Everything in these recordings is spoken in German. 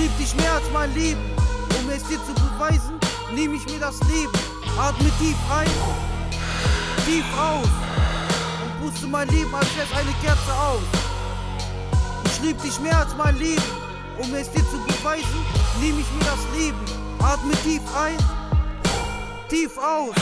lieb dich mehr als mein Leben. Um es dir zu beweisen, nehme ich mir das Leben. Atme tief ein, tief aus und puste mein Leben als jetzt eine Kerze aus. Ich lieb dich mehr als mein Leben. Um es dir zu beweisen, nehme ich mir das Leben. Atme tief ein, tief aus.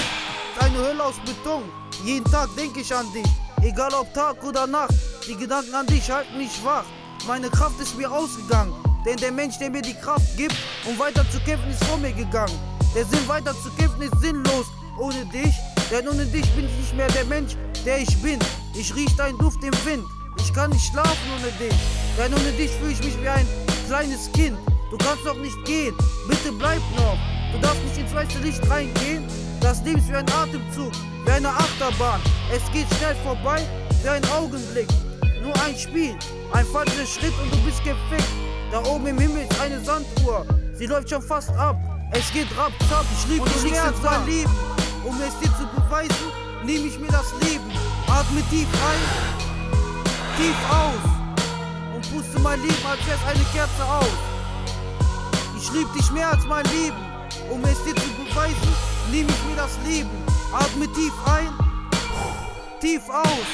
Eine Hölle aus Beton. Jeden Tag denke ich an dich. Egal ob Tag oder Nacht. Die Gedanken an dich halten mich wach. Meine Kraft ist mir ausgegangen. Denn der Mensch, der mir die Kraft gibt, um weiter zu kämpfen, ist vor mir gegangen. Der Sinn weiter zu kämpfen ist sinnlos ohne dich. Denn ohne dich bin ich nicht mehr der Mensch, der ich bin. Ich riech deinen Duft im Wind. Ich kann nicht schlafen ohne dich. Denn ohne dich fühle ich mich wie ein kleines Kind. Du kannst noch nicht gehen. Bitte bleib noch. Du darfst nicht ins weiße Licht reingehen. Das Leben ist wie ein Atemzug, wie eine Achterbahn. Es geht schnell vorbei, wie ein Augenblick. Nur ein Spiel, ein falscher Schritt und du bist gefickt. Da oben im Himmel ist eine Sanduhr, sie läuft schon fast ab. Es geht rap, zap, ich lieb dich mehr als mein Leben. Um es dir zu beweisen, nehme ich mir das Leben. Atme tief ein, tief aus und puste mein Leben, als wär's eine Kerze aus. Ich lieb dich mehr als mein Leben. Um es dir zu beweisen, nehme ich mir das Leben. Atme tief ein, tief aus.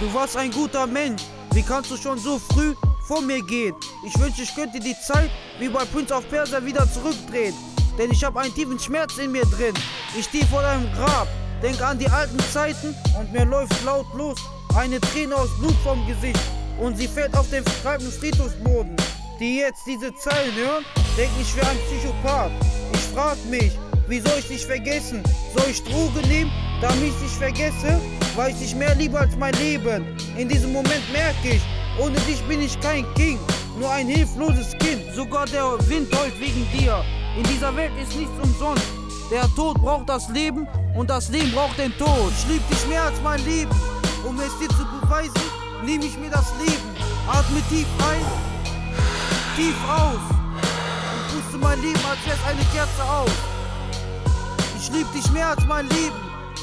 Du warst ein guter Mensch. Wie kannst du schon so früh vor mir gehen? Ich wünschte, ich könnte die Zeit wie bei Prince of Persia wieder zurückdrehen. Denn ich habe einen tiefen Schmerz in mir drin. Ich stehe vor deinem Grab, denk an die alten Zeiten und mir läuft lautlos eine Träne aus Blut vom Gesicht. Und sie fällt auf den kalten Friedhofsboden. Die jetzt diese Zeilen hören, denken ich wäre ein Psychopath. Ich frag mich, wie soll ich dich vergessen? Soll ich Drogen nehmen, damit ich dich vergesse? Weil ich dich mehr liebe als mein Leben. In diesem Moment merke ich, ohne dich bin ich kein King, nur ein hilfloses Kind. Sogar der Wind heult wegen dir. In dieser Welt ist nichts umsonst. Der Tod braucht das Leben und das Leben braucht den Tod. Ich lieb dich mehr als mein Leben. Um es dir zu beweisen, nehme ich mir das Leben. Atme tief ein, tief aus und puste mein Leben, als wär's eine Kerze aus. Ich lieb dich mehr als mein Leben.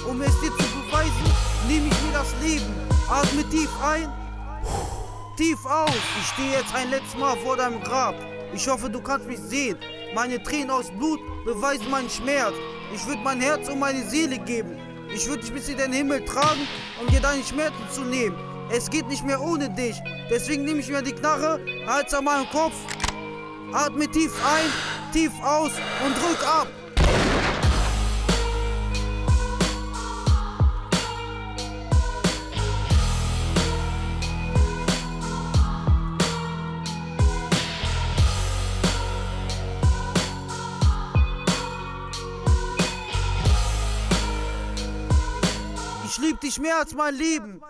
Um es dir zu beweisen, nehme ich mir das Leben. Atme tief ein, tief aus. Ich stehe jetzt ein letztes Mal vor deinem Grab. Ich hoffe, du kannst mich sehen. Meine Tränen aus Blut beweisen meinen Schmerz. Ich würde mein Herz und meine Seele geben. Ich würde dich bis in den Himmel tragen, um dir deine Schmerzen zu nehmen. Es geht nicht mehr ohne dich. Deswegen nehme ich mir die Knarre, Hals an meinem Kopf, atme tief ein, tief aus und drück ab. Lieb dich mehr als mein Leben.